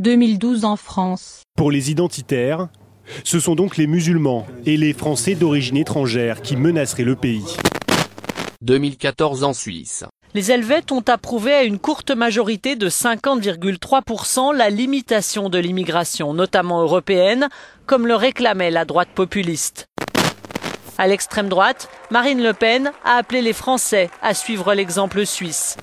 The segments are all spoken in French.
2012 en France. Pour les identitaires, ce sont donc les musulmans et les Français d'origine étrangère qui menaceraient le pays. 2014 en Suisse. Les Helvètes ont approuvé à une courte majorité de 50,3% la limitation de l'immigration, notamment européenne, comme le réclamait la droite populiste. À l'extrême droite, Marine Le Pen a appelé les Français à suivre l'exemple suisse.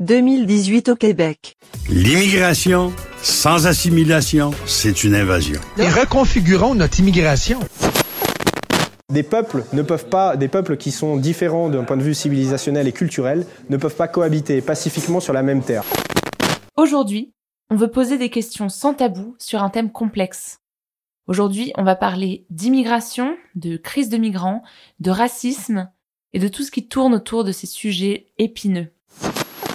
2018 au Québec. L'immigration sans assimilation, c'est une invasion. Et reconfigurons notre immigration. Des peuples ne peuvent pas, des peuples qui sont différents d'un point de vue civilisationnel et culturel, ne peuvent pas cohabiter pacifiquement sur la même terre. Aujourd'hui, on veut poser des questions sans tabou sur un thème complexe. Aujourd'hui, on va parler d'immigration, de crise de migrants, de racisme et de tout ce qui tourne autour de ces sujets épineux.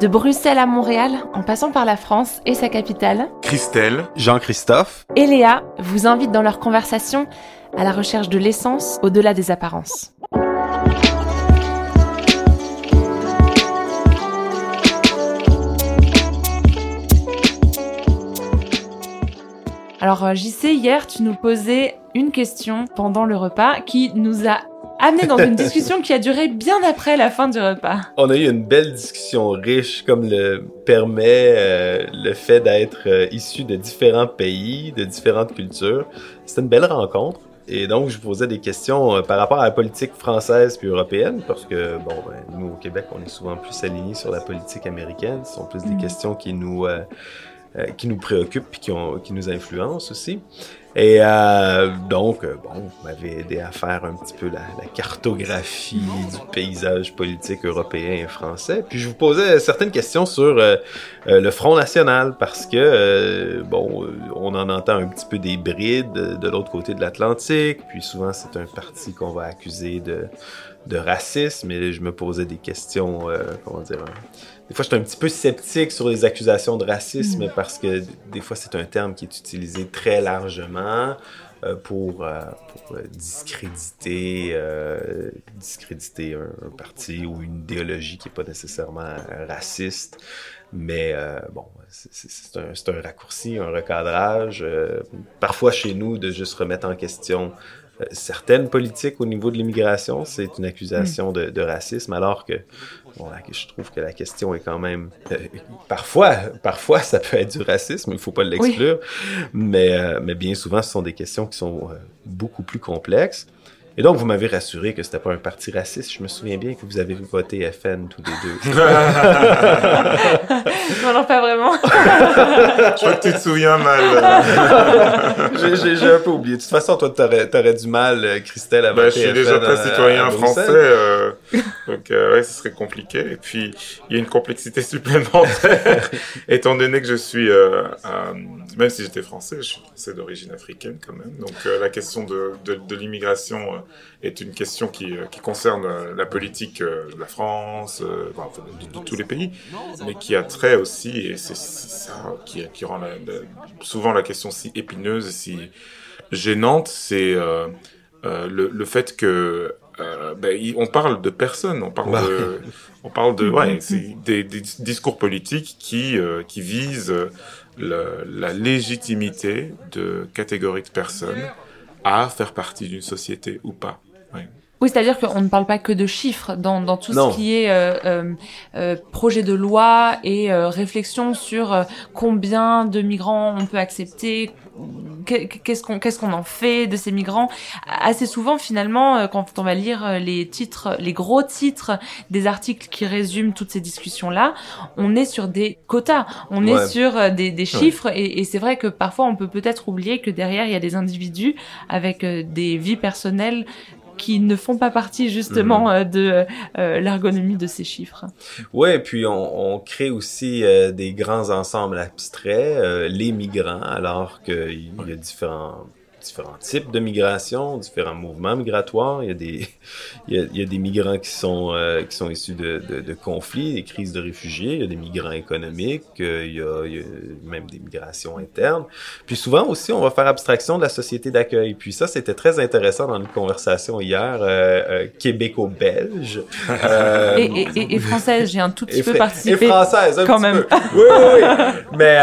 De Bruxelles à Montréal, en passant par la France et sa capitale, Christelle, Jean-Christophe. Et Léa vous invitent dans leur conversation à la recherche de l'essence au-delà des apparences. Alors, j'y sais, hier, tu nous posais une question pendant le repas qui nous a amené dans une discussion qui a duré bien après la fin du repas. On a eu une belle discussion riche, comme le permet euh, le fait d'être euh, issu de différents pays, de différentes cultures. C'était une belle rencontre. Et donc, je posais des questions euh, par rapport à la politique française puis européenne, parce que, bon, ben, nous, au Québec, on est souvent plus alignés sur la politique américaine. Ce sont plus des Mm. questions qui nous, euh, euh, qui nous préoccupent puis qui, ont, qui nous influencent aussi. Et euh, donc, euh, bon, vous m'avez aidé à faire un petit peu la, cartographie du paysage politique européen et français. Puis je vous posais certaines questions sur euh, euh, le Front National parce que, bon, on en entend un petit peu des brides de, l'autre côté de l'Atlantique. Puis souvent, c'est un parti qu'on va accuser de, de racisme. Et je me posais des questions, comment dire, des fois, je suis un petit peu sceptique sur les accusations de racisme Mm. parce que des fois, c'est un terme qui est utilisé très largement euh, pour, euh, pour euh, discréditer, euh, discréditer un, un parti ou une idéologie qui n'est pas nécessairement raciste. Mais bon, c'est- un, un raccourci, un recadrage. parfois, chez nous, de juste remettre en question certaines politiques au niveau de l'immigration, c'est une accusation de, de racisme, alors que bon, là, je trouve que la question est quand même euh, parfois, parfois ça peut être du racisme, il faut pas l'exclure, mais euh, mais bien souvent ce sont des questions qui sont euh, beaucoup plus complexes. Et donc, vous m'avez rassuré que c'était pas un parti raciste. Je me souviens bien que vous avez voté FN tous les deux. non, non, pas vraiment. Je crois que tu te souviens mal. euh. J'ai- J'ai j'ai un peu oublié. De toute façon, toi, t'aurais aurais du mal, euh, Christelle, à Bah, je suis FN déjà pas citoyen à français, euh, donc euh, ouais, ce serait compliqué. Et puis, il y a une complexité supplémentaire, étant donné que je suis, euh, euh, même si j'étais français, je suis français d'origine africaine quand même. Donc euh, la question de, de, de l'immigration euh, est une question qui, euh, qui concerne euh, la politique euh, de la France, enfin, de, de tous les pays, mais qui a trait aussi, et c'est ça qui, qui rend la- la- souvent la question si épineuse, si gênante, c'est euh, euh, le, le fait que euh, ben, on parle de personnes, on parle Bah. de, on parle de, ouais, des, des discours politiques qui qui visent le- la légitimité de catégories de personnes à faire partie d'une société ou pas. Oui, c'est-à-dire qu'on ne parle pas que de chiffres dans, dans tout Non. ce qui est euh, euh, euh, projet de loi et euh, réflexion sur euh, combien de migrants on peut accepter, qu'est-ce qu'on qu'est-ce qu'on en fait de ces migrants? Assez souvent, finalement, euh, quand on va lire euh, les titres, les gros titres des articles qui résument toutes ces discussions-là, on est sur des quotas, on Ouais. est sur euh, des, des chiffres et, et c'est vrai que parfois on peut peut-être oublier que derrière il y a des individus avec des vies personnelles qui ne font pas partie justement Mhm. euh, de euh, l'ergonomie de ces chiffres. Ouais, puis on, on crée aussi euh, des grands ensembles abstraits, euh, les migrants, alors qu'il y a différents différents types de migration, différents mouvements migratoires. Il y a des, il y a, il y a des migrants qui sont, euh, qui sont issus de, de, de, conflits, des crises de réfugiés. Il y a des migrants économiques. Euh, il, y a, il y a même des migrations internes. Puis souvent aussi, on va faire abstraction de la société d'accueil. Puis ça, c'était très intéressant dans une conversation hier euh, québéco-belge. et, et, et, et, française, j'ai un tout petit peu participé. Et française, un quand petit même. Peu. Oui, oui, oui. Mais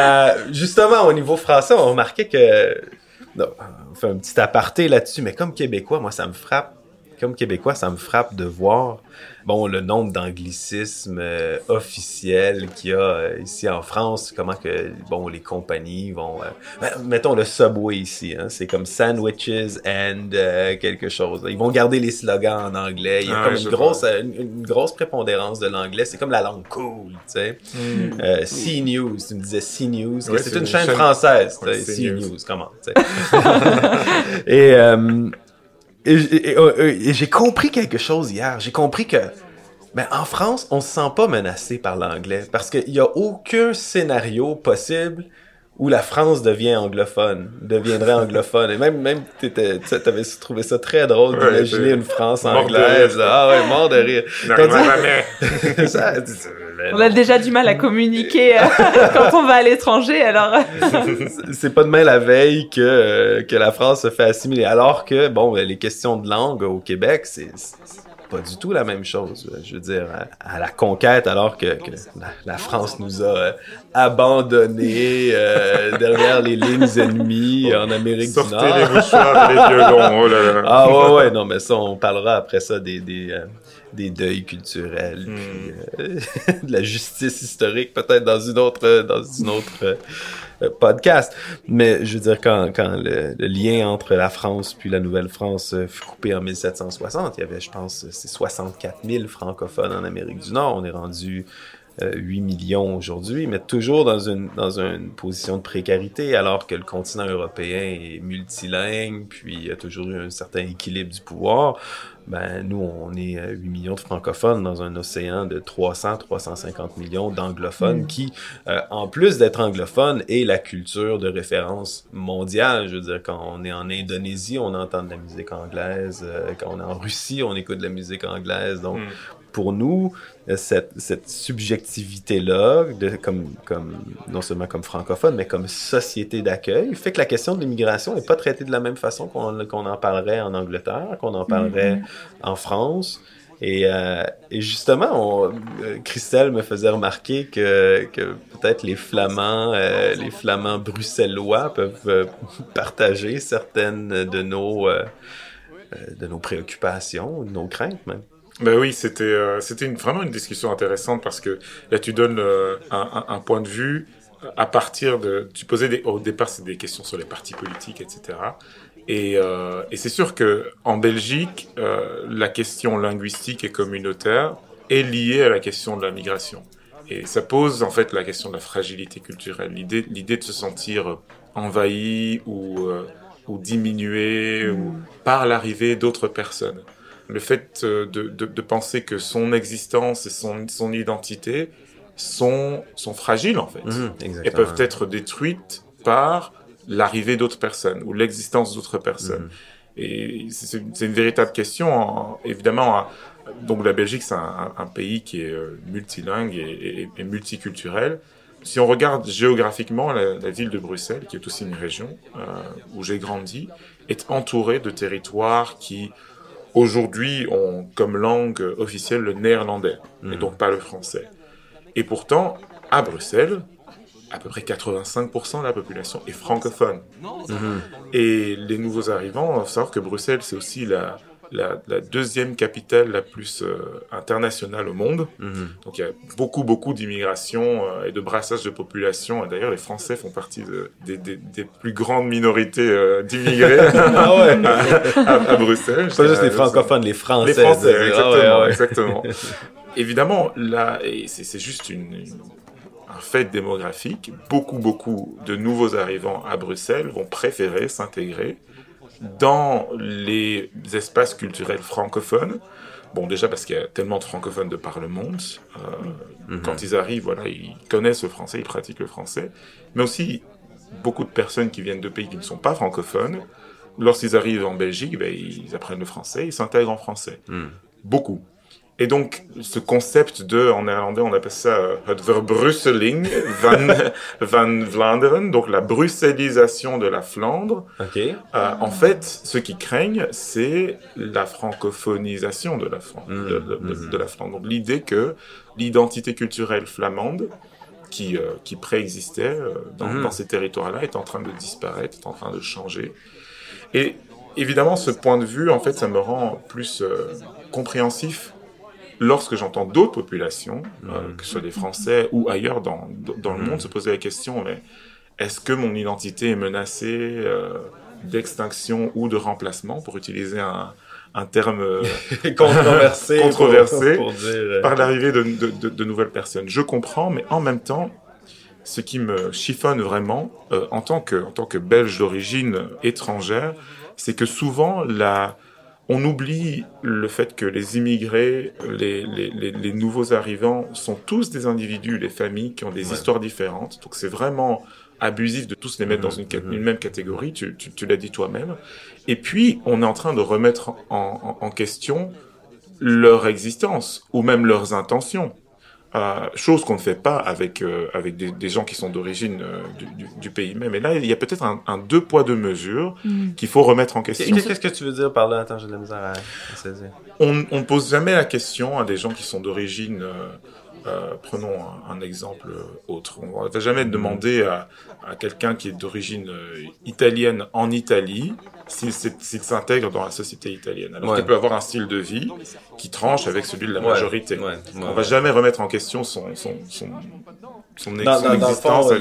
justement, au niveau français, on remarquait que non, on fait un petit aparté là-dessus, mais comme Québécois, moi, ça me frappe. Comme Québécois, ça me frappe de voir bon le nombre d'anglicismes euh, officiels qu'il y a euh, ici en France. Comment que bon les compagnies vont, euh, mettons le Subway ici, hein, c'est comme sandwiches and quelque chose. Ils vont garder les slogans en anglais. Il y a Ah comme une grosse, une, une grosse prépondérance de l'anglais. C'est comme la langue cool, tu sais. Mm. C-News, tu me disais C-News, Ouais, c'est une, une chaîne chaîne- française. Ouais, CNews. Comment, tu sais. et, et, et- et- j'ai compris quelque chose hier. J'ai compris que ben, en France, on se sent pas menacé par l'anglais parce qu'il y a aucun scénario possible où la France devient anglophone, deviendrait anglophone. Et même, même, t'étais, t'avais trouvé ça très drôle d'imaginer une France anglaise. Ah ouais, mort de rire. Tandis- Ça, On a déjà du mal à communiquer euh, quand on va à l'étranger, alors. c'est pas demain la veille que, euh, que la France se fait assimiler. Alors que, bon, les questions de langue au Québec, c'est c'est pas du tout la même chose. Je veux dire, à, à la conquête, alors que, que la, la France nous a euh, abandonnés euh, derrière les lignes ennemies en Amérique Sortez du Nord. les mouchoirs les violons, oh là là. Ah ouais, ouais, non, mais ça, on parlera après ça des, des, euh, des deuils culturels, puis, euh, de la justice historique, peut-être dans une autre, dans une autre euh, euh, podcast. Mais je veux dire, quand, quand le, lien entre la France puis la Nouvelle-France euh, fut coupé en 1760, il y avait, je pense, c'est 64 000 francophones en Amérique du Nord. On est rendu euh, 8 millions aujourd'hui, mais toujours dans une, dans une position de précarité, alors que le continent européen est multilingue, puis il y a toujours eu un certain équilibre du pouvoir. Ben, nous, on est euh, 8 millions de francophones dans un océan de 300, 350 millions d'anglophones Mm. qui, euh, en plus d'être anglophones, est la culture de référence mondiale. Je veux dire, quand on est en Indonésie, on entend de la musique anglaise. euh, quand on est en Russie, on écoute de la musique anglaise. Donc, Mm. Pour nous, euh, cette, cette subjectivité-là, comme, comme, non seulement comme francophone, mais comme société d'accueil, fait que la question de l'immigration n'est pas traitée de la même façon qu'on en parlerait en Angleterre, qu'on en parlerait Mhm. en France. Et, euh, et justement, on, euh, Christelle me faisait remarquer que, que peut-être les Flamands, euh, les Flamands bruxellois peuvent partager certaines de nos, de nos préoccupations, de nos craintes même. Ben oui, c'était euh, c'était une, vraiment une discussion intéressante parce que là tu donnes euh, un, un, un point de vue à partir de tu posais des, au départ c'est des questions sur les partis politiques etc et, euh, et c'est sûr que en Belgique euh, la question linguistique et communautaire est liée à la question de la migration. Et ça pose en fait la question de la fragilité culturelle l'idée l'idée de se sentir envahi ou euh, ou diminué ou par l'arrivée d'autres personnes le fait euh, de, de, de, penser que son existence et son, son identité sont, sont fragiles en fait Mmh, et peuvent être détruites par l'arrivée d'autres personnes ou l'existence d'autres personnes. Mmh. Et c'est une, une, véritable question. En, évidemment, hein, donc la Belgique c'est un, un, pays qui est euh, multilingue et, et, et, multiculturel. Si on regarde géographiquement, la, la, ville de Bruxelles, qui est aussi une région euh, où j'ai grandi, est entourée de territoires qui aujourd'hui ont comme langue officielle le néerlandais mmh. et donc pas le français. Et pourtant, à Bruxelles, à peu près 85% de la population est francophone. Mmh. Et les nouveaux arrivants, il faut savoir que Bruxelles, c'est aussi la, la, la, deuxième capitale la plus euh, internationale au monde. Mmh. Donc il y a beaucoup, beaucoup d'immigration euh, et de brassage de population. Et D'ailleurs, les Français font partie de, des, des, des, plus grandes minorités euh, d'immigrés ah ouais. à, à, à, Bruxelles. Pas juste les francophones, les Français. Les Français, exactement. Ah ouais, ouais. exactement. Évidemment, là, c'est juste une, une, un fait démographique. Beaucoup, beaucoup de nouveaux arrivants à Bruxelles vont préférer s'intégrer dans les espaces culturels francophones. Bon, déjà parce qu'il y a tellement de francophones de par le monde. Euh, mm -hmm. Quand ils arrivent, voilà, ils connaissent le français, ils pratiquent le français. Mais aussi, beaucoup de personnes qui viennent de pays qui ne sont pas francophones lorsqu'ils arrivent en Belgique, ben, ils apprennent le français, ils s'intègrent en français. Beaucoup. Et donc, ce concept de, en néerlandais, on appelle ça euh, het verbrusseling van, van Vlaanderen, donc la bruxellisation de la Flandre. OK. Euh, en fait, ce qu'ils craignent, c'est la francophonisation de la, Fran- de, de- de- de la Flandre. Donc, l'idée que l'identité culturelle flamande, qui, euh, qui préexistait euh, dans, Mhm. dans ces territoires-là, est en train de disparaître, est en train de changer. Et évidemment, ce point de vue, en fait, ça me rend plus euh, compréhensif lorsque j'entends d'autres populations, euh, que ce soit des Français ou ailleurs dans, dans le monde, se poser la question, mais est-ce que mon identité est menacée euh, d'extinction ou de remplacement, pour utiliser un, un terme euh, Controversé, controversé, pour- pour dire, par l'arrivée de, de- de- de nouvelles personnes. Je comprends, mais en même temps, ce qui me chiffonne vraiment, euh, en, tant que, en tant que Belge d'origine étrangère, c'est que souvent, la, on oublie le fait que les immigrés, les, les, les, les nouveaux arrivants sont tous des individus, les familles qui ont des histoires différentes. Donc c'est vraiment abusif de tous les mettre dans une, cat- une même catégorie, tu, tu, tu l'as dit toi-même. Et puis, on est en train de remettre en, en, en question leur existence ou même leurs intentions. Euh, chose qu'on ne fait pas avec euh, avec des, des gens qui sont d'origine euh, du, du, du pays même. Et là, il y a peut-être un, un deux poids deux mesures Mm. qu'il faut remettre en question. Qu'est-ce que tu veux dire par là? Attends, j'ai de la misère à, à saisir. On ne pose jamais la question à des gens qui sont d'origine. euh, euh, prenons un, un exemple autre. On va jamais demander à, à quelqu'un qui est d'origine euh, italienne en Italie s'il s'intègre dans la société italienne. Alors Ouais. qu'il peut avoir un style de vie qui tranche avec celui de la majorité. ouais, ouais, On va jamais remettre en question son, son, son, son, ex- Dans, son existence.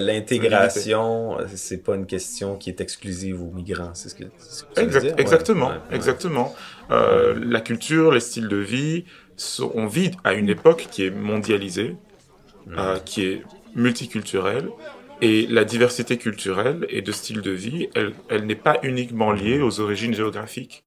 l'intégration, c'est pas une question qui est exclusive aux migrants, c'est ce que, ce que tu veux Exact- dire? Exactement, exactement. Euh, La culture, les styles de vie, sont- on vit à une époque qui est mondialisée, euh, qui est multiculturelle, et la diversité culturelle et de style de vie, elle, elle n'est pas uniquement liée aux origines géographiques.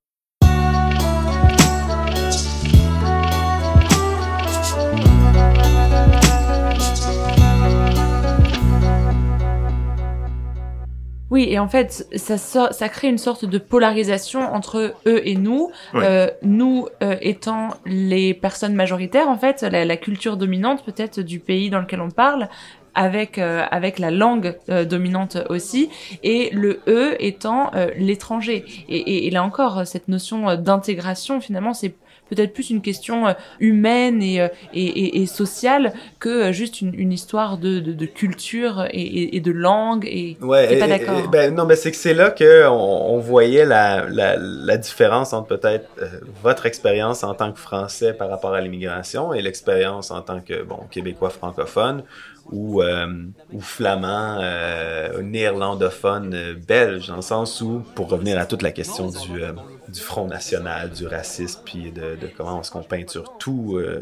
Oui, et en fait, ça, sort- ça crée une sorte de polarisation entre eux et nous. Oui. Euh, nous euh, étant les personnes majoritaires, en fait, la, la culture dominante peut-être du pays dans lequel on parle, avec euh, avec la langue euh, dominante aussi, et le eux étant euh, l'étranger. Et, et, et là encore, cette notion euh, d'intégration, finalement, c'est peut-être plus une question euh, humaine et, et, et, sociale que juste une, une histoire de, de, de culture et, et, de langue. Et Ouais, pas d'accord. ben non, mais c'est que c'est là que on, on voyait la, la, la différence entre peut-être euh, votre expérience en tant que Français par rapport à l'immigration et l'expérience en tant que bon Québécois francophone ou euh, ou flamand, euh, néerlandophone euh, belge, dans le sens où, pour revenir à toute la question du euh, du Front National, du racisme, puis de, de comment est-ce qu'on peinture tout. euh,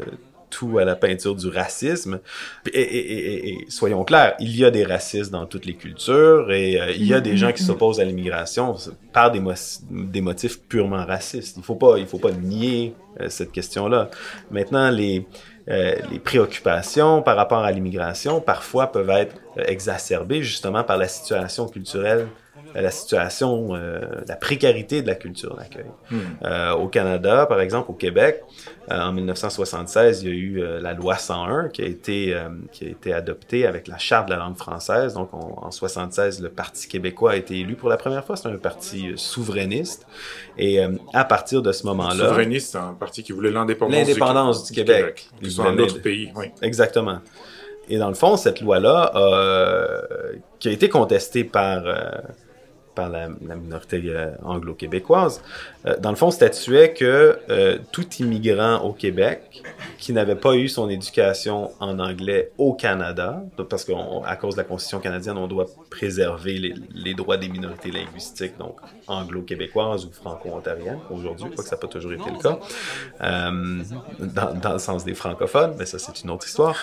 tout à la peinture du racisme. Et, et- et- et- et soyons clairs, il y a des racistes dans toutes les cultures et euh, il y a des gens qui s'opposent à l'immigration par des, mo- des motifs purement racistes. Il faut pas, il faut pas nier euh, cette question-là. Maintenant, les euh, les préoccupations par rapport à l'immigration parfois peuvent être euh, exacerbées justement par la situation culturelle la situation, euh, la précarité de la culture d'accueil. Hmm. Euh, au Canada, par exemple, au Québec, euh, en 1976, il y a eu euh, la loi 101 qui a été euh, qui a été adoptée avec la charte de la langue française. Donc, on- en 76, le Parti québécois a été élu pour la première fois. C'est un parti euh, souverainiste. Et euh, à partir de ce moment-là, Souverainiste, c'est un parti qui voulait l'indépendance l'indépendance du, Québec, ce soit un Ils autre pays. Oui. Exactement. Et dans le fond, cette loi-là, euh, qui a été contestée par, euh, par la, minorité euh, anglo-québécoise, euh, dans le fond, statuait que euh, tout immigrant au Québec qui n'avait pas eu son éducation en anglais au Canada, parce qu'à cause de la Constitution canadienne, on doit préserver les, droits des minorités linguistiques, donc anglo-québécoises ou franco-ontariennes. Aujourd'hui, quoique ça n'a pas toujours été le cas, dans le sens des francophones, mais ça c'est une autre histoire.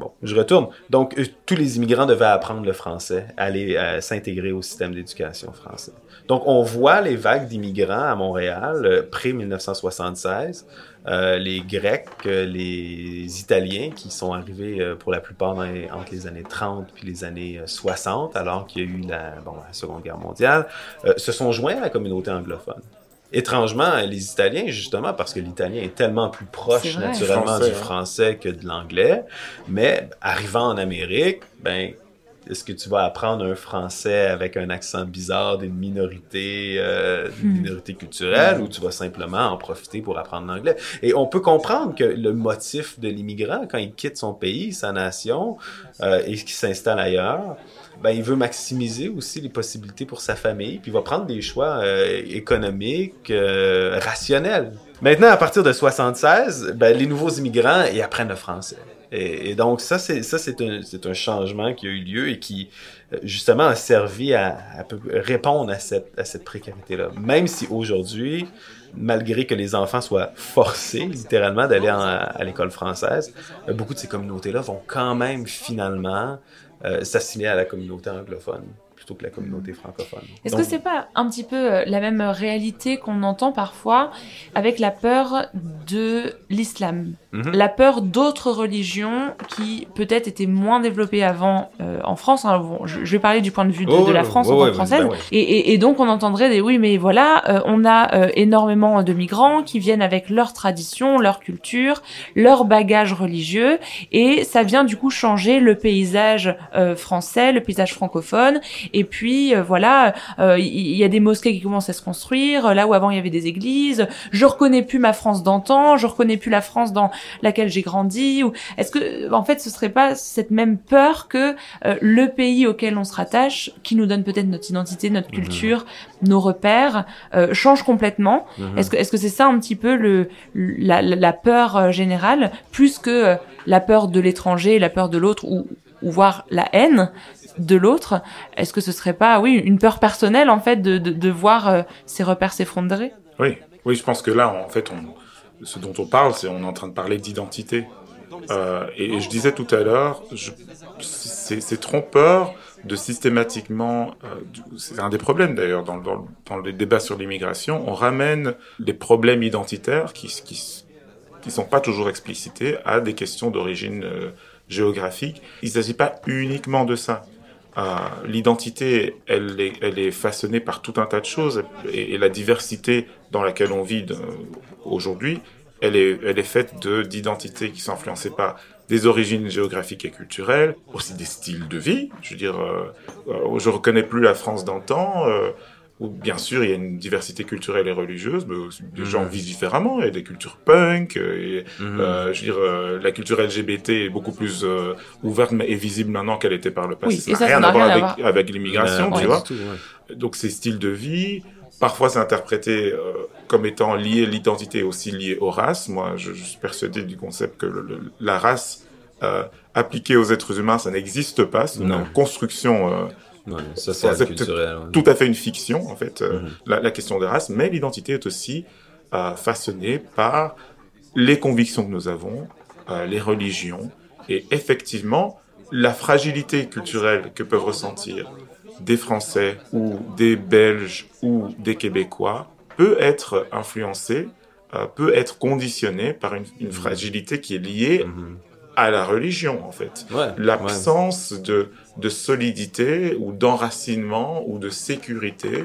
Bon, je retourne. Donc, euh, tous les immigrants devaient apprendre le français, aller euh, s'intégrer au système d'éducation français. Donc, on voit les vagues d'immigrants à Montréal, euh, pré-1976. Euh, les Grecs, les Italiens qui sont arrivés pour la plupart dans les- entre les années 30 puis les années euh, 60, alors qu'il y a eu la, Seconde Guerre mondiale, se sont joints à la communauté anglophone. Étrangement, les Italiens, justement, parce que l'italien est tellement plus proche naturellement Français, du hein. français que de l'anglais, mais arrivant en Amérique, ben est-ce que tu vas apprendre un français avec un accent bizarre d'une minorité, euh, Hmm. minorité culturelle, ou tu vas simplement en profiter pour apprendre l'anglais? Et on peut comprendre que le motif de l'immigrant, quand il quitte son pays, sa nation, euh, et qu'il s'installe ailleurs, ben, il veut maximiser aussi les possibilités pour sa famille, puis il va prendre des choix euh, économiques, euh, rationnels. Maintenant, à partir de 76, ben, les nouveaux immigrants, ils apprennent le français. Et, donc ça, c'est un, un changement qui a eu lieu et qui euh, justement a servi à, à répondre à cette, à cette précarité-là. Même si aujourd'hui, malgré que les enfants soient forcés littéralement d'aller à l'école française, euh, beaucoup de ces communautés-là vont quand même finalement euh, s'assimiler à la communauté anglophone plutôt que la communauté francophone. Est-ce que c'est pas un petit peu euh, la même réalité qu'on entend parfois avec la peur de l'islam? Mhm. La peur d'autres religions qui peut-être étaient moins développées avant euh, en France. hein. Bon, je, je vais parler du point de vue de, Oh, de la France en tant ouais, que française. bah ouais. et, et- et donc on entendrait des oui, mais voilà, euh, on a euh, énormément de migrants qui viennent avec leur tradition, leur culture, leur bagage religieux, et ça vient du coup changer le paysage euh, français, le paysage francophone. Et puis euh, voilà, euh, il il y, a des mosquées qui commencent à se construire, là où avant il y avait des églises. Je reconnais plus ma France d'antan, je reconnais plus la France dans laquelle j'ai grandi. Ou est-ce que en fait ce serait pas cette même peur que euh, le pays auquel on se rattache, qui nous donne peut-être notre identité, notre culture, nos repères, euh, change complètement? Mhm. Est-ce que est-ce que c'est ça un petit peu le la, la- peur euh, générale plus que euh, la peur de l'étranger, la peur de l'autre ou ou voire la haine de l'autre? Est-ce que ce serait pas oui une peur personnelle en fait de de, de voir euh, ces repères s'effondrer? Oui, oui, je pense que là, en fait, on, ce dont on parle, c'est on est en train de parler d'identité. Euh, et, je disais tout à l'heure, c'est trompeur de systématiquement, euh, c'est un des problèmes d'ailleurs dans, dans, les débats sur l'immigration, on ramène les problèmes identitaires qui qui qui sont pas toujours explicités à des questions d'origine euh, géographique. Il ne s'agit pas uniquement de ça. Euh, L'identité, elle est, façonnée par tout un tas de choses et, la diversité dans laquelle on vit aujourd'hui, elle est, faite de d'identités qui sont influencées par des origines géographiques et culturelles, aussi des styles de vie. Je veux dire, euh, euh, je reconnais plus la France d'antan. Euh, où bien sûr il y a une diversité culturelle et religieuse, mais aussi les gens Mhm. vivent différemment. Il y a des cultures punk, euh, et, Mhm. euh, je veux dire, euh, la culture LGBT est beaucoup plus euh, ouverte mais- et visible maintenant qu'elle était par le passé. Oui, ça n'a ça, ça rien à voir avec, l'immigration, Euh, tu vois. du tout, ouais. Donc ces styles de vie, parfois c'est interprété euh, comme étant lié l'identité aussi liée aux races. Moi, je, je suis persuadé du concept que le- le- la race euh, appliquée aux êtres humains, ça n'existe pas. C'est une construction euh, Ouais, c'est ouais. tout à fait une fiction en fait, euh, Mhm. la, la question des races. Mais l'identité est aussi euh, façonnée par les convictions que nous avons, euh, les religions et effectivement la fragilité culturelle que peuvent ressentir des Français ou des Belges ou des Québécois peut être influencée, peut être conditionnée par une, une fragilité qui est liée à la religion en fait. Ouais, L'absence de, de solidité ou d'enracinement ou de sécurité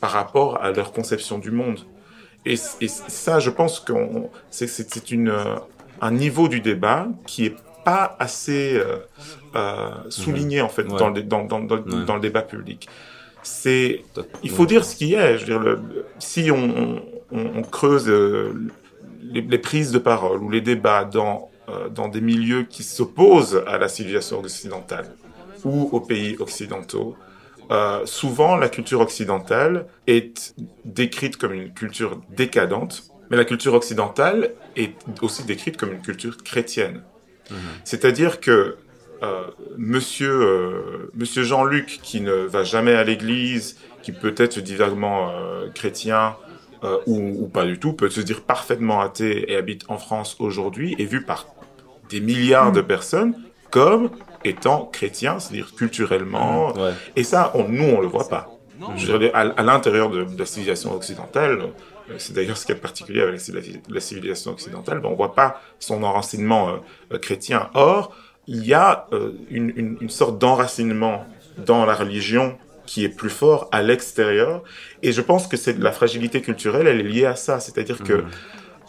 par rapport à leur conception du monde. Et, et ça, je pense que c'est une, euh, un niveau du débat qui est pas assez euh, euh, souligné en fait Ouais. dans, le, dans, dans, dans, Ouais. dans le débat public. C'est, il faut dire ce qui est. Je veux dire, le- si on, on, on creuse euh, les, les prises de parole ou les débats dans dans des milieux qui s'opposent à la civilisation occidentale ou aux pays occidentaux, euh, souvent la culture occidentale est décrite comme une culture décadente, mais la culture occidentale est aussi décrite comme une culture chrétienne. C'est-à-dire que euh, Monsieur euh, Monsieur Jean-Luc, qui ne va jamais à l'église, qui peut être diversement euh, chrétien euh, ou, ou pas du tout, peut se dire parfaitement athée et habite en France aujourd'hui, est vu par des milliards de personnes comme étant chrétiens, c'est-à-dire culturellement. Ouais. Et ça, on, nous, on le voit pas. Je veux dire, à, à l'intérieur de, de la civilisation occidentale, euh, c'est d'ailleurs ce qui est particulier avec la, civili- la civilisation occidentale, ben, on voit pas son enracinement euh, euh, chrétien. Or, il y a euh, une, une, une sorte d'enracinement dans la religion qui est plus fort à l'extérieur. Et je pense que c'est la fragilité culturelle, elle est liée à ça. C'est-à-dire que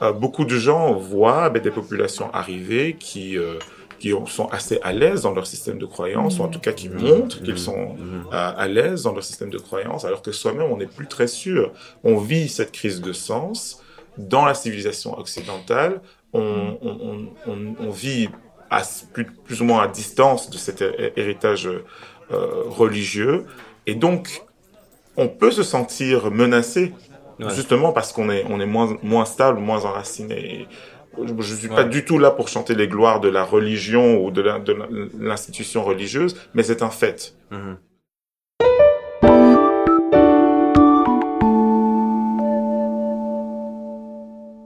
euh, beaucoup de gens voient ben, des populations arriver qui euh, qui ont- sont assez à l'aise dans leur système de croyance, ou en tout cas qui montrent qu'ils sont euh, à l'aise dans leur système de croyance, alors que soi-même, on n'est plus très sûr. On vit cette crise de sens dans la civilisation occidentale. On, on, on, on- on vit à, plus, plus ou moins à distance de cet hé- héritage euh, religieux. Et donc, on peut se sentir menacé, Ouais. justement parce qu'on est, on est moins, moins stable, moins enraciné. Et je ne suis pas du tout là pour chanter les gloires de la religion ou de la- de la- l'institution religieuse, mais c'est un fait. Mhm.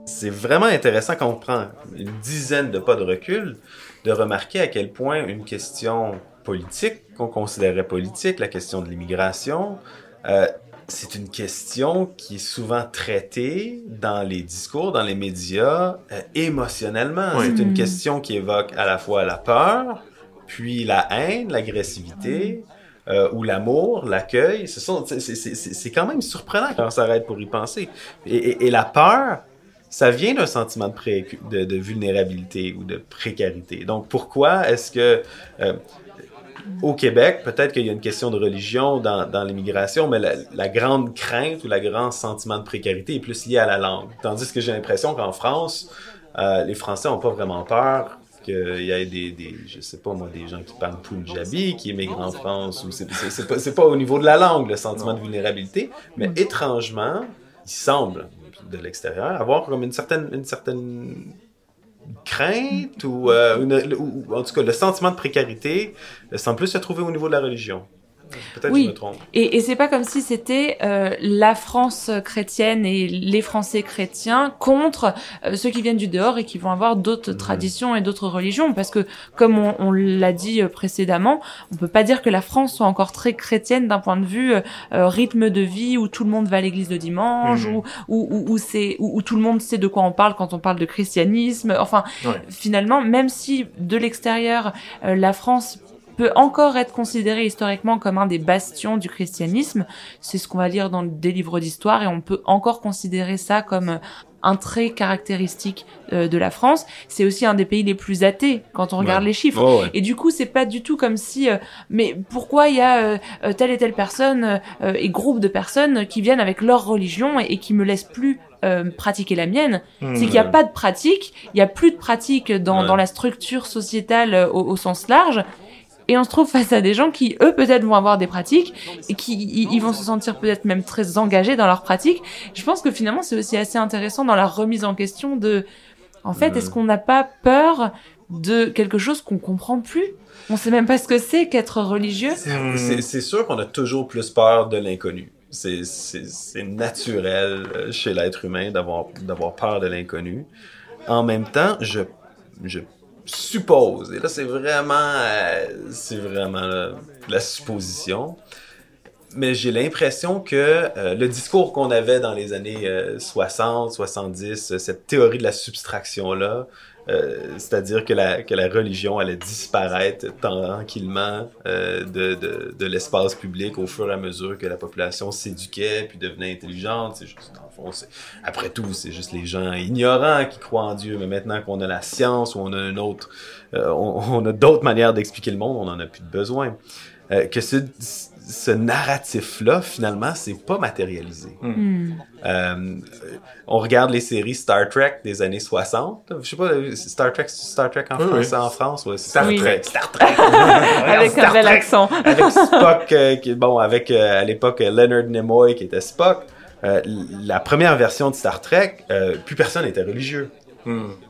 C'est vraiment intéressant quand on prend une dizaine de pas de recul, de remarquer à quel point une question politique, qu'on considérait politique, la question de l'immigration, euh, c'est une question qui est souvent traitée dans les discours, dans les médias, euh, émotionnellement. Oui. C'est une Mm. question qui évoque à la fois la peur, puis la haine, l'agressivité, euh, ou l'amour, l'accueil. Ce sont, c'est, c'est, c'est, c'est quand même surprenant quand on s'arrête pour y penser. Et, et- et la peur, ça vient d'un sentiment de, pré- de, de vulnérabilité ou de précarité. Donc pourquoi est-ce que euh, au Québec, peut-être qu'il y a une question de religion dans, dans l'immigration, mais la, la grande crainte ou le grand sentiment de précarité est plus lié à la langue. Tandis que j'ai l'impression qu'en France, euh, les Français n'ont pas vraiment peur qu'il y ait des, des, je sais pas moi, des gens qui parlent Punjabi, qui émigrent en France, ou c'est, pas, pas au niveau de la langue, le sentiment de vulnérabilité, mais étrangement, il semble, de l'extérieur, avoir comme une certaine, une certaine crainte ou, euh, ou en tout cas le sentiment de précarité euh, semble plus se trouver au niveau de la religion. Peut-être que je Oui, me trompe. et, et c'est pas comme si c'était euh, la France chrétienne et les Français chrétiens contre euh, ceux qui viennent du dehors et qui vont avoir d'autres traditions et d'autres religions, parce que comme on, on l'a dit euh, précédemment, on peut pas dire que la France soit encore très chrétienne d'un point de vue euh, euh, rythme de vie où tout le monde va à l'église le dimanche, Mhm. où, où, où, où c'est où, où tout le monde sait de quoi on parle quand on parle de christianisme. Enfin, Ouais. finalement, même si de l'extérieur, euh, la France peut encore être considérée historiquement comme un des bastions du christianisme, c'est ce qu'on va lire dans des livres d'histoire, et on peut encore considérer ça comme un trait caractéristique euh, de la France. C'est aussi un des pays les plus athées quand on regarde Ouais. les chiffres. Oh, ouais. Et du coup, c'est pas du tout comme si, euh, mais pourquoi il y a euh, telle et telle personne euh, et groupe de personnes qui viennent avec leur religion et, et qui me laissent plus pratiquer la mienne? Hmm. C'est qu'il n'y a pas de pratique, il y a plus de pratique dans, Ouais. dans la structure sociétale au, au sens large. Et on se trouve face à des gens qui, eux, peut-être vont avoir des pratiques et qui ils, vont se sentir peut-être même très engagés dans leurs pratiques. Je pense que finalement, c'est aussi assez intéressant dans la remise en question de, en fait, est-ce qu'on n'a pas peur de quelque chose qu'on comprend plus? On sait même pas ce que c'est qu'être religieux. C'est, c'est sûr qu'on a toujours plus peur de l'inconnu. C'est, c'est, c'est naturel euh, chez l'être humain d'avoir, d'avoir peur de l'inconnu. En même temps, je, je suppose, et là c'est vraiment, euh, c'est vraiment euh, la supposition, mais j'ai l'impression que euh, le discours qu'on avait dans les années euh, 60, 70, euh, cette théorie de la subtraction-là, euh, c'est-à-dire que la, que la religion allait disparaître tranquillement euh, de, de, de l'espace public au fur et à mesure que la population s'éduquait puis devenait intelligente. C'est juste, dans le fond, c'est- après tout, c'est juste les gens ignorants qui croient en Dieu, mais maintenant qu'on a la science ou on a un autre, euh, on, on a d'autres manières d'expliquer le monde, on en a plus besoin. Euh, que ce narratif-là, finalement, c'est pas matérialisé. Hmm. Euh, on regarde les séries Star Trek des années 60. Je sais pas, Star Trek, Star Trek en Oui, français oui. en France, ouais, Star Oui. Trek. Star Trek. Avec un Star bel Trek. accent. Avec Spock, euh, qui, bon, avec euh, à l'époque euh, Leonard Nimoy qui était Spock. Euh, la première version de Star Trek, euh, plus personne n'était religieux.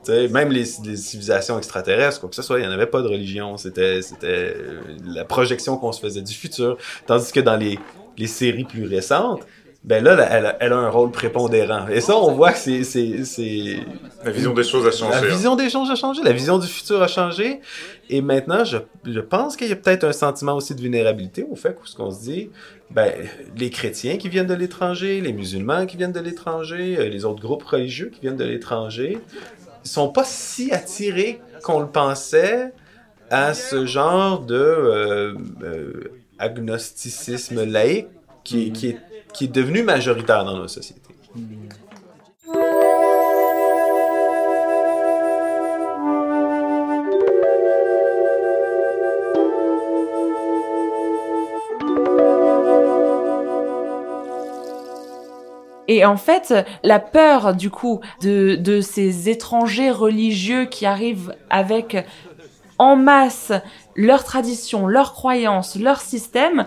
Sais, même les, civilisations extraterrestres, quoi que ce soit, il n'y en avait pas de religion. C'était, c'était la projection qu'on se faisait du futur. Tandis que dans les séries plus récentes, ben là, elle, a- elle a un rôle prépondérant. Et ça, on voit que c'est, c'est, c'est... La vision des choses a changé. La hein. vision des choses a changé, la vision du futur a changé. Et maintenant, je, je pense qu'il y a peut-être un sentiment aussi de vulnérabilité au fait qu'on se dit, ben, les chrétiens qui viennent de l'étranger, les musulmans qui viennent de l'étranger, euh, les autres groupes religieux qui viennent de l'étranger, sont pas si attirés qu'on le pensait à ce genre de euh, euh, agnosticisme laïque qui, qui, est, qui est devenu majoritaire dans nos sociétés. Et en fait, la peur du coup de, ces étrangers religieux qui arrivent avec en masse leurs traditions, leurs croyances, leur système,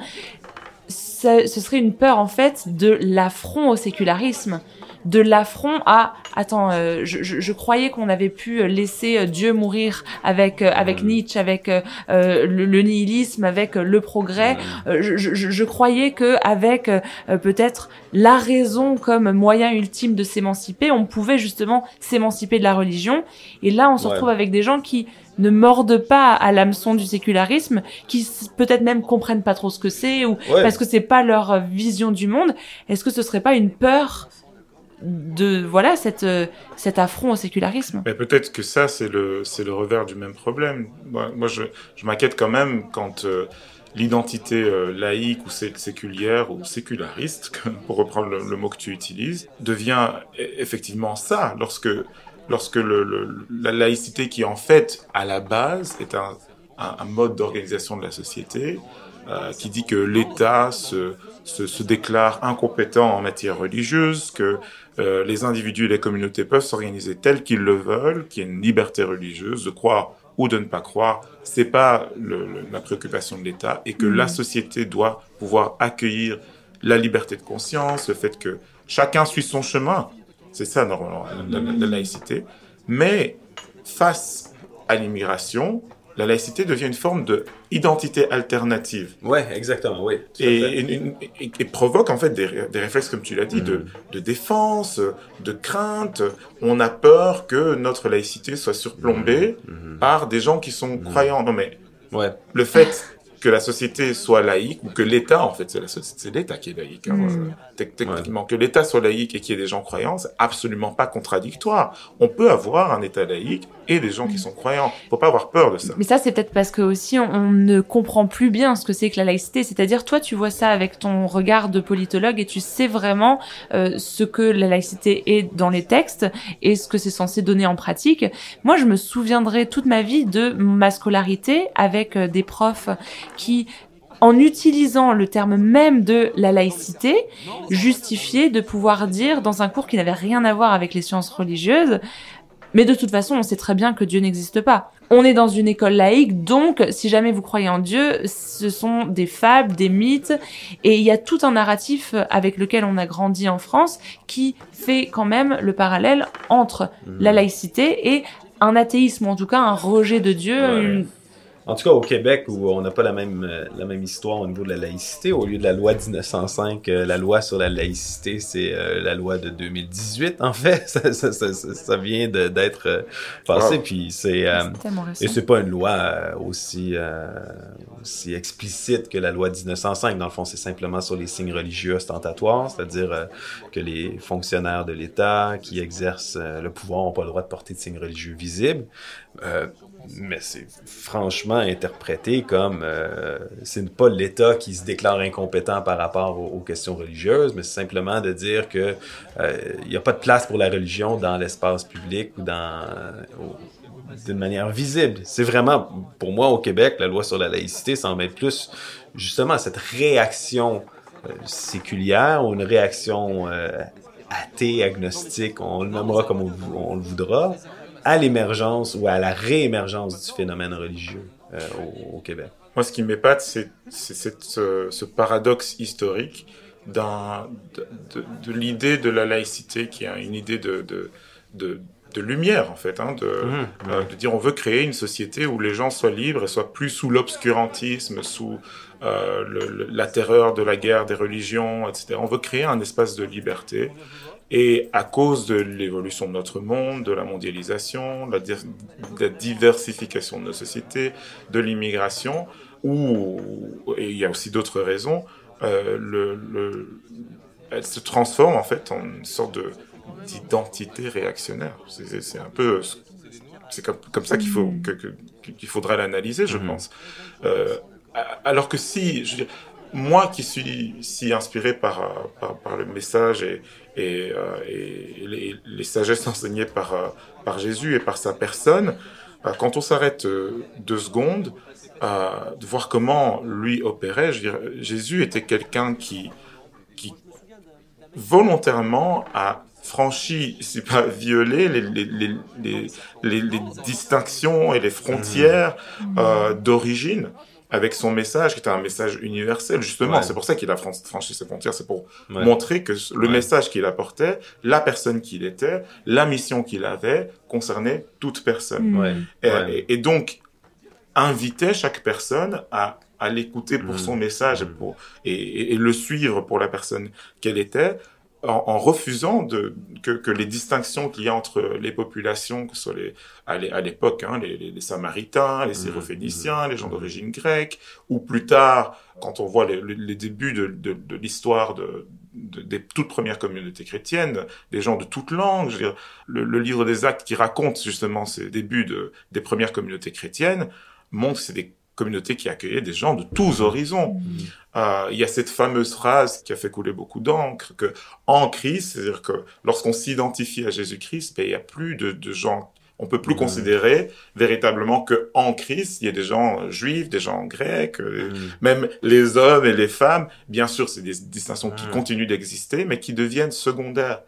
ce ce serait une peur en fait de l'affront au sécularisme, de l'affront à attends, euh, je, je, je croyais qu'on avait pu laisser Dieu mourir avec euh, avec Nietzsche, avec euh, euh, le, le nihilisme, avec euh, le progrès. Euh, je, je, je croyais que avec euh, peut-être la raison comme moyen ultime de s'émanciper, on pouvait justement s'émanciper de la religion. Et là, on se Ouais. retrouve avec des gens qui ne mordent pas à l'hameçon du sécularisme, qui peut-être même comprennent pas trop ce que c'est ou Ouais. parce que c'est pas leur euh, vision du monde. Est-ce que ce serait pas une peur de voilà cette euh, cet affront au sécularisme Mais peut-être que ça, c'est le, c'est le revers du même problème. Moi, moi, je, je m'inquiète quand même quand euh, l'identité euh, laïque ou sé- séculière ou séculariste, pour reprendre le, mot que tu utilises, devient e- effectivement ça. Lorsque, lorsque la laïcité qui, en fait, à la base, est un, mode d'organisation de la société, qui dit que l'État se, se, se déclare incompétent en matière religieuse, que euh, les individus et les communautés peuvent s'organiser tels qu'ils le veulent, qu'il y ait une liberté religieuse de croire ou de ne pas croire, c'est pas le, le- la préoccupation de l'État et que la société doit pouvoir accueillir la liberté de conscience, le fait que chacun suit son chemin. C'est ça normalement la, la- la laïcité. Mais face à l'immigration, la laïcité devient une forme de identité alternative. Ouais, exactement, oui. Et, fait. et- et- et provoque en fait des, ré- des réflexes, comme tu l'as dit, Mm. de, de défense, de crainte. On a peur que notre laïcité soit surplombée par des gens qui sont croyants. Non mais Ouais. le fait que la société soit laïque ou que l'État, en fait, c'est la société, c'est l'État qui est laïque. hein, Mm. euh, tec- Techniquement, que l'État soit laïque et qu'il y ait des gens croyants, c'est absolument pas contradictoire. On peut avoir un État laïque et des gens qui sont croyants. Faut pas avoir peur de ça. Mais ça, c'est peut-être parce que aussi on, on ne comprend plus bien ce que c'est que la laïcité. C'est-à-dire, toi, tu vois ça avec ton regard de politologue et tu sais vraiment euh, ce que la laïcité est dans les textes et ce que c'est censé donner en pratique. Moi, je me souviendrai toute ma vie de ma scolarité avec euh, des profs qui en utilisant le terme même de la laïcité, justifiaient de pouvoir dire dans un cours qui n'avait rien à voir avec les sciences religieuses, mais de toute façon, on sait très bien que Dieu n'existe pas. On est dans une école laïque, donc si jamais vous croyez en Dieu, ce sont des fables, des mythes, et il y a tout un narratif avec lequel on a grandi en France qui fait quand même le parallèle entre la laïcité et un athéisme, ou en tout cas un rejet de Dieu, Ouais. une- En tout cas, au Québec, où on n'a pas la même, euh, la même histoire au niveau de la laïcité, au lieu de la loi de 1905, euh, la loi sur la laïcité, c'est euh, la loi de 2018, en fait. Ça, ça, ça, ça- ça vient d'être passé, Wow. puis c'est... euh, et c'est pas une loi aussi, euh, aussi explicite que la loi de 1905. Dans le fond, c'est simplement sur les signes religieux ostentatoires, c'est-à-dire euh, que les fonctionnaires de l'État qui exercent euh, le pouvoir n'ont pas le droit de porter de signes religieux visibles. Euh, mais c'est franchement interprété comme euh, c'est pas l'État qui se déclare incompétent par rapport aux, questions religieuses, mais simplement de dire que euh, il n'y a pas de place pour la religion dans l'espace public ou dans au- d'une manière visible. C'est vraiment, pour moi, au Québec, la loi sur la laïcité semble être plus justement à cette réaction euh, séculière ou une réaction euh, athée, agnostique, on le nommera comme on le voudra, à l'émergence ou à la réémergence du phénomène religieux euh, au, au Québec. Moi, ce qui m'épate, c'est ce, ce paradoxe historique de, de, de l'idée de la laïcité, qui est une idée de, de, de, de lumière en fait, hein, de, Mhm. euh, de dire on veut créer une société où les gens soient libres et soient plus sous l'obscurantisme, sous euh, le- le- la terreur de la guerre des religions, etc. On veut créer un espace de liberté. Et à cause de l'évolution de notre monde, de la mondialisation, de la, di- de la diversification de nos sociétés, de l'immigration, ou et il y a aussi d'autres raisons, euh, le, le- elle se transforme en fait en une sorte de d'identité réactionnaire. C'est- un peu, c'est comme, comme ça qu'il faut faudrait l'analyser, je pense. Euh, alors que si, je veux dire, moi qui suis si inspiré par, euh, par, par le message et, et, euh, et les, les sagesses enseignées par, euh, par Jésus et par sa personne, quand on s'arrête deux secondes, euh, de voir comment lui opérait, je Jésus était quelqu'un qui, qui volontairement a franchi, si pas violé, les, les, les, les, les- les distinctions et les frontières euh, d'origine avec son message, qui était un message universel, justement. Ouais. C'est pour ça qu'il a fran- franchi ses frontières, c'est pour Ouais. montrer que le Ouais. message qu'il apportait, la personne qu'il était, la mission qu'il avait, concernait toute personne. Ouais. Et, et- et donc, invitait chaque personne à, à l'écouter pour Mhm. son message pour, et- et le suivre pour la personne qu'elle était, en, en refusant de, que, que les distinctions qu'il y a entre les populations, que ce soit les, à l'é- à l'époque, hein, les, les, Samaritains, les Syrophéniciens, les gens d'origine grecque, ou plus tard, quand on voit les, les- les débuts de, de, de l'histoire de, de- des toutes premières communautés chrétiennes, des gens de toutes langues, je veux dire, le, le livre des Actes qui raconte justement ces débuts de, des premières communautés chrétiennes, montre que c'est des communautés qui accueillaient des gens de tous horizons. Euh, il y a cette fameuse phrase qui a fait couler beaucoup d'encre, que en Christ, c'est-à-dire que lorsqu'on s'identifie à Jésus-Christ, ben, il n'y a plus de, de gens, on peut plus Mhm. considérer véritablement que en Christ, il y a des gens juifs, des gens grecs, euh, Mhm. même les hommes et les femmes. Bien sûr, c'est des distinctions qui continuent d'exister, mais qui deviennent secondaires.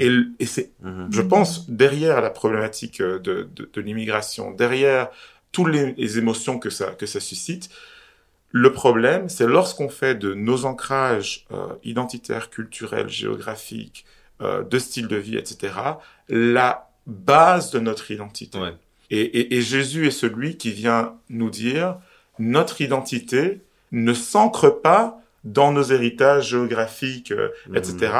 Et, c'est, je pense, derrière la problématique euh, de, de, de l'immigration, derrière toutes les, les émotions que ça, que ça suscite, le problème, c'est lorsqu'on fait de nos ancrages euh, identitaires, culturels, géographiques, euh, de style de vie, etc., la base de notre identité. Ouais. Et, et, et Jésus est celui qui vient nous dire, notre identité ne s'ancre pas dans nos héritages géographiques, euh, etc.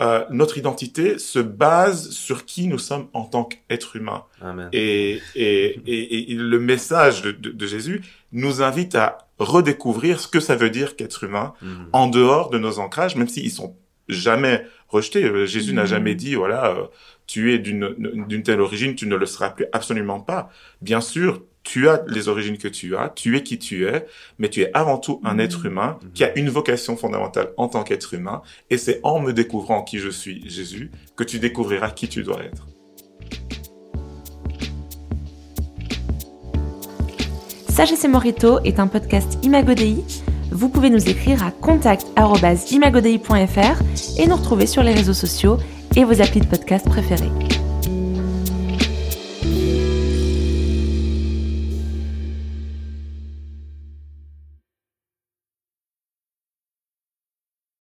Euh, notre identité se base sur qui nous sommes en tant qu'être humain. Amen. Et, et, et, et le message de, de, de Jésus nous invite à redécouvrir ce que ça veut dire qu'être humain Mhm. en dehors de nos ancrages, même s'ils sont jamais rejetés. Euh, Jésus n'a Mhm. jamais dit, voilà, euh, tu es d'une d'une telle origine, tu ne le seras plus. Absolument pas. Bien sûr, tu as les origines que tu as, tu es qui tu es, mais tu es avant tout un être humain qui a une vocation fondamentale en tant qu'être humain, et c'est en me découvrant qui je suis, Jésus, que tu découvriras qui tu dois être. Sagesse et Morito est un podcast Imagodei. Vous pouvez nous écrire à contact.imagodei.fr et nous retrouver sur les réseaux sociaux et vos applis de podcast préférés.